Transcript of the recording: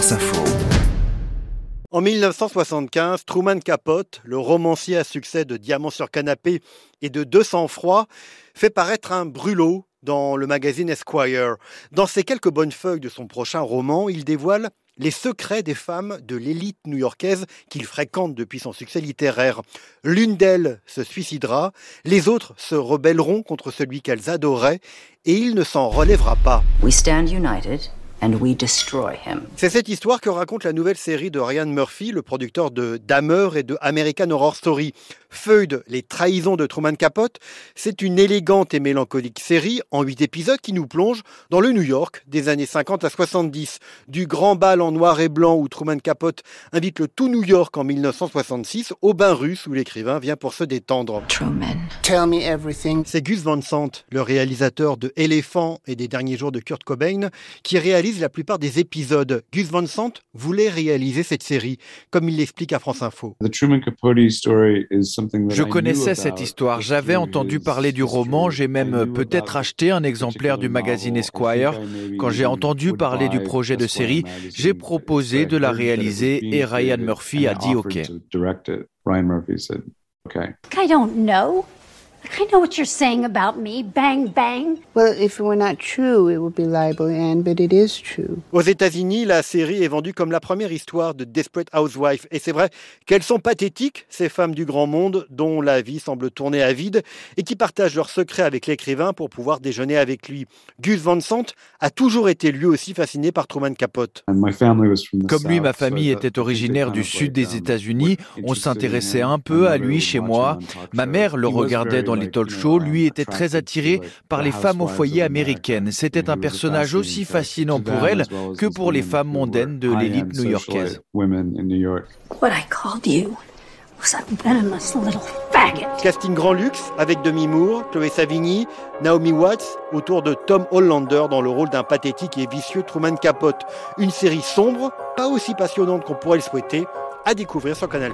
France Info. En 1975, Truman Capote, le romancier à succès de Diamant sur canapé et de 200 froid, fait paraître un brûlot dans le magazine Esquire. Dans ces quelques bonnes feuilles de son prochain roman, il dévoile les secrets des femmes de l'élite new-yorkaise qu'il fréquente depuis son succès littéraire. L'une d'elles se suicidera, les autres se rebelleront contre celui qu'elles adoraient, et il ne s'en relèvera pas. We stand united and we destroy him. C'est cette histoire que raconte la nouvelle série de Ryan Murphy, le producteur de Dahmer et de American Horror Story. Feud, les trahisons de Truman Capote, c'est une élégante et mélancolique série en huit épisodes qui nous plonge dans le New York des années 50 à 70. Du grand bal en noir et blanc où Truman Capote invite le tout New York en 1966 au bain russe où l'écrivain vient pour se détendre. Truman. Tell me everything. C'est Gus Van Sant, le réalisateur de Éléphant et des derniers jours de Kurt Cobain, qui réalise la plupart des épisodes. Gus Van Sant voulait réaliser cette série, comme il l'explique à France Info. The Truman Capote story is something that Je connaissais cette histoire, j'avais entendu parler du roman, j'ai même peut-être acheté un exemplaire du magazine Esquire. Quand j'ai entendu parler du projet de série, j'ai proposé de la réaliser et Ryan Murphy a dit OK. to direct it. Ryan Murphy said, okay. I don't know. I know what you're saying about me. Bang, bang. Well, if it were not true, it would be libel, Anne, but it is true. Aux États-Unis, la série est vendue comme la première histoire de Desperate Housewife. Et c'est vrai qu'elles sont pathétiques, ces femmes du grand monde dont la vie semble tourner à vide et qui partagent leurs secrets avec l'écrivain pour pouvoir déjeuner avec lui. Gus Van Sant a toujours été lui aussi fasciné par Truman Capote. And my family was from the Comme lui, ma famille était originaire du sud des um, États-Unis. On s'intéressait un peu à lui chez moi. Ma mère le regardait dans shows. um, Lui était très attiré par the les femmes au foyer américaines. C'était un personnage aussi fascinating fascinant pour elle que pour les femmes mondaines de l'élite new-yorkaise. socialite Women in New York. What I called you was a venomous little faggot. Casting grand luxe avec Demi Moore, Chloé Savigny, Naomi Watts autour de Tom Hollander dans le rôle d'un pathétique et vicieux Truman Capote. Une série sombre, pas aussi passionnante qu'on pourrait le souhaiter, à découvrir sur Canal+.